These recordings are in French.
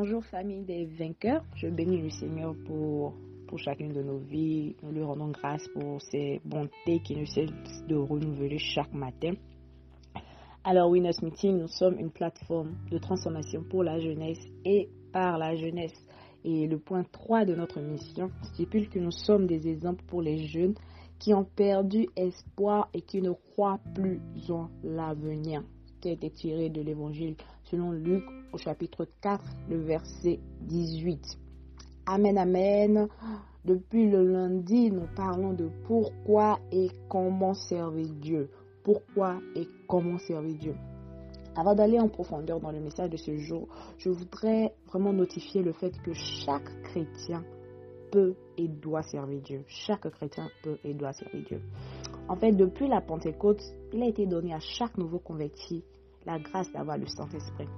Bonjour famille des vainqueurs. Je bénis le Seigneur pour, pour chacune de nos vies. Nous lui rendons grâce pour ses bontés qui nous cessent de renouveler chaque matin. Alors Winners Meeting, nous sommes une plateforme de transformation pour la jeunesse et par la jeunesse. Et le point 3 de notre mission stipule que nous sommes des exemples pour les jeunes qui ont perdu espoir et qui ne croient plus en l'avenir a été tiré de l'évangile selon Luc au chapitre 4, le verset 18. Amen, amen. Depuis le lundi, nous parlons de pourquoi et comment servir Dieu. Pourquoi et comment servir Dieu. Avant d'aller en profondeur dans le message de ce jour, je voudrais vraiment notifier le fait que chaque chrétien peut et doit servir Dieu. Chaque chrétien peut et doit servir Dieu. En fait, depuis la Pentecôte, il a été donné à chaque nouveau converti la grâce d'avoir le Saint-Esprit.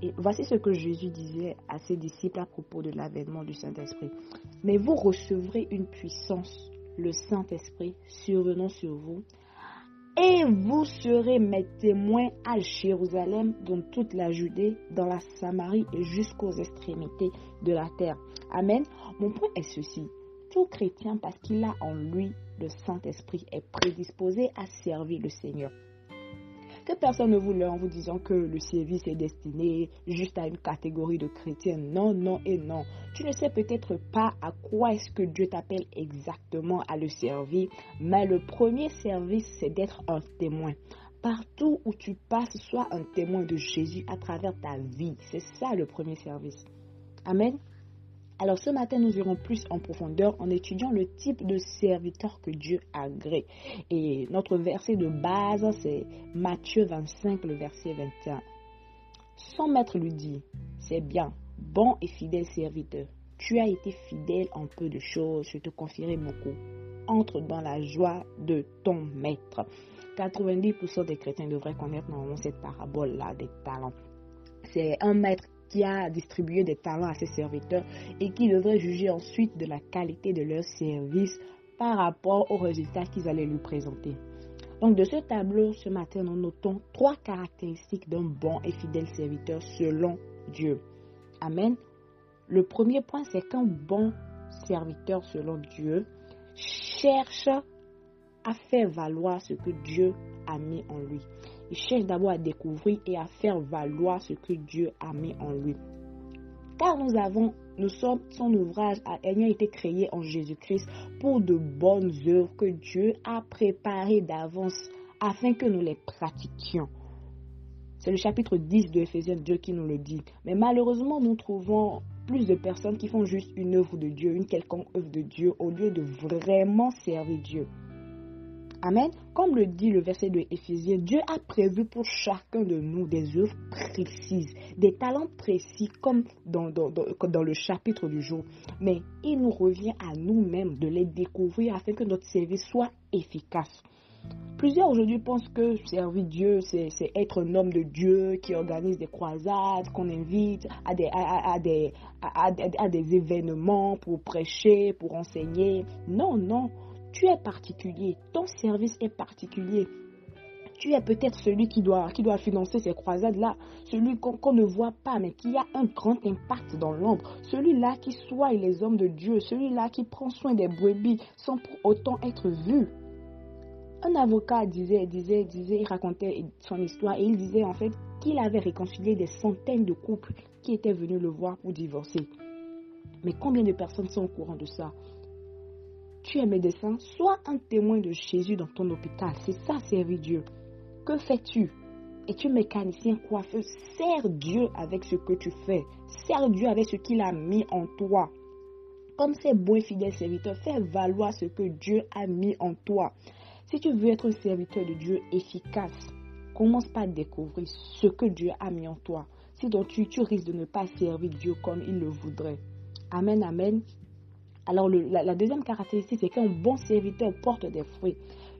Et voici ce que Jésus disait à ses disciples à propos de l'avènement du Saint-Esprit. Mais vous recevrez une puissance, le Saint-Esprit, survenant sur vous, et vous serez mes témoins à Jérusalem, dans toute la Judée, dans la Samarie et jusqu'aux extrémités de la terre. Amen. Mon point est ceci. Tout chrétien, parce qu'il a en lui le Saint-Esprit, est prédisposé à servir le Seigneur. Que personne ne voulait en vous disant que le service est destiné juste à une catégorie de chrétiens. Non, non et non. Tu ne sais peut-être pas à quoi est-ce que Dieu t'appelle exactement à le servir, mais le premier service, c'est d'être un témoin. Partout où tu passes, sois un témoin de Jésus à travers ta vie. C'est ça le premier service. Amen. Alors ce matin, nous irons plus en profondeur en étudiant le type de serviteur que Dieu agrée. Et notre verset de base, c'est Matthieu 25, le verset 21. Son maître lui dit, c'est bien, bon et fidèle serviteur. Tu as été fidèle en peu de choses, je te confierai beaucoup. Entre dans la joie de ton maître. 90% des chrétiens devraient connaître normalement cette parabole-là des talents. C'est un maître qui a distribué des talents à ses serviteurs et qui devrait juger ensuite de la qualité de leur service par rapport aux résultats qu'ils allaient lui présenter. Donc de ce tableau, ce matin, nous notons trois caractéristiques d'un bon et fidèle serviteur selon Dieu. Amen. Le premier point, c'est qu'un bon serviteur selon Dieu cherche à faire valoir ce que Dieu a mis en lui. Il cherche d'abord à découvrir et à faire valoir ce que Dieu a mis en lui. Car nous avons, nous sommes son ouvrage ayant été créé en Jésus-Christ pour de bonnes œuvres que Dieu a préparées d'avance afin que nous les pratiquions. C'est le chapitre 10 de Ephésiens 2 qui nous le dit. Mais malheureusement, nous trouvons plus de personnes qui font juste une œuvre de Dieu, une quelconque œuvre de Dieu, au lieu de vraiment servir Dieu. Amen. Comme le dit le verset de Éphésiens, Dieu a prévu pour chacun de nous des œuvres précises, des talents précis comme dans, dans, le chapitre du jour. Mais il nous revient à nous-mêmes de les découvrir afin que notre service soit efficace. Plusieurs aujourd'hui pensent que servir Dieu, c'est être un homme de Dieu qui organise des croisades, qu'on invite à des, à, des, à des événements pour prêcher, pour enseigner. Non, non. Tu es particulier, ton service est particulier. Tu es peut-être celui qui doit, qui doit financer ces croisades-là, celui qu'on ne voit pas, mais qui a un grand impact dans l'ombre, celui-là qui soigne les hommes de Dieu, celui-là qui prend soin des brebis sans pour autant être vu. Un avocat disait, disait, disait, il racontait son histoire et il disait en fait qu'il avait réconcilié des centaines de couples qui étaient venus le voir pour divorcer. Mais combien de personnes sont au courant de ça? Tu es médecin, sois un témoin de Jésus dans ton hôpital. C'est ça, servir Dieu. Que fais-tu? Es-tu mécanicien, coiffeur? Sers Dieu avec ce que tu fais. Sers Dieu avec ce qu'il a mis en toi. Comme ces bons et fidèles serviteurs, fais valoir ce que Dieu a mis en toi. Si tu veux être un serviteur de Dieu efficace, commence par découvrir ce que Dieu a mis en toi. Sinon, tu, tu risques de ne pas servir Dieu comme il le voudrait. Amen, amen. Alors la, deuxième caractéristique, c'est qu'un bon serviteur porte des fruits.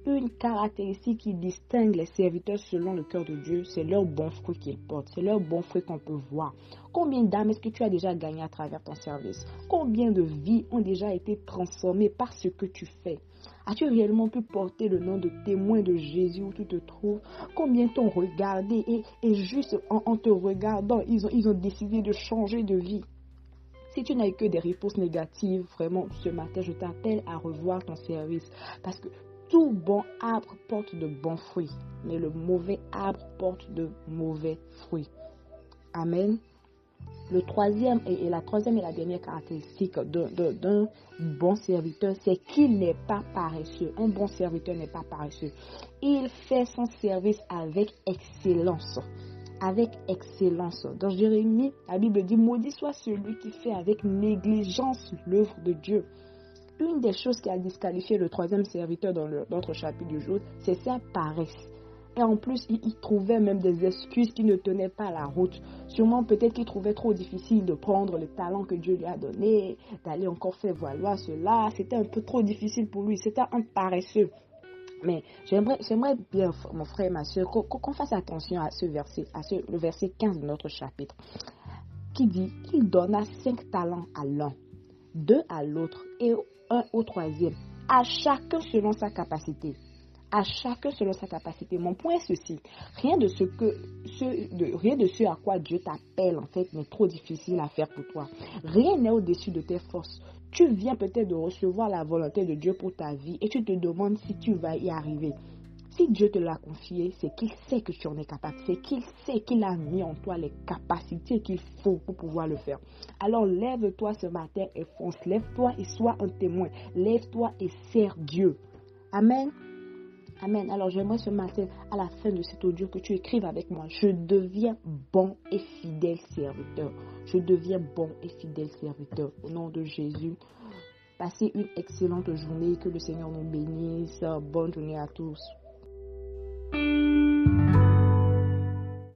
Une caractéristique qui distingue les serviteurs selon le cœur de Dieu, c'est leur bon fruit qu'ils portent, c'est leur bon fruit qu'on peut voir. Combien d'âmes est-ce que tu as déjà gagné à travers ton service? Combien de vies ont déjà été transformées par ce que tu fais? As-tu réellement pu porter le nom de témoin de Jésus où tu te trouves? Combien t'ont regardé et, juste en, te regardant, ils ont, ils ont décidé de changer de vie? Si tu n'as que des réponses négatives, vraiment, ce matin, je t'appelle à revoir ton service. Parce que tout bon arbre porte de bons fruits, mais le mauvais arbre porte de mauvais fruits. Amen. Le troisième et, la troisième et la dernière caractéristique d'un bon serviteur, c'est qu'il n'est pas paresseux. Un bon serviteur n'est pas paresseux. Il fait son service avec excellence. Avec excellence. Dans Jérémie, la Bible dit, maudit soit celui qui fait avec négligence l'œuvre de Dieu. Une des choses qui a disqualifié le troisième serviteur dans notre chapitre du jour, c'est sa paresse. Et en plus, il, trouvait même des excuses qui ne tenaient pas la route. Sûrement, peut-être qu'il trouvait trop difficile de prendre le talent que Dieu lui a donné, d'aller encore faire valoir cela. C'était un peu trop difficile pour lui. C'était un paresseux. Mais j'aimerais, bien, mon frère et ma soeur, qu'on fasse attention à ce verset, à ce, verset 15 de notre chapitre, qui dit qu'il donna cinq talents à l'un, deux à l'autre et un au troisième, à chacun selon sa capacité à chacun selon sa capacité. Mon point est ceci. Rien de ce que ce, de, rien de ce à quoi Dieu t'appelle en fait n'est trop difficile à faire pour toi. Rien n'est au-dessus de tes forces. Tu viens peut-être de recevoir la volonté de Dieu pour ta vie et tu te demandes si tu vas y arriver. Si Dieu te l'a confié, c'est qu'il sait que tu en es capable. C'est qu'il sait qu'il a mis en toi les capacités qu'il faut pour pouvoir le faire. Alors lève-toi ce matin et fonce. Lève-toi et sois un témoin. Lève-toi et sers Dieu. Amen. Amen. Alors j'aimerais ce matin, à la fin de cet audio, que tu écrives avec moi. Je deviens bon et fidèle serviteur. Je deviens bon et fidèle serviteur. Au nom de Jésus. Passez une excellente journée. Que le Seigneur nous bénisse. Bonne journée à tous.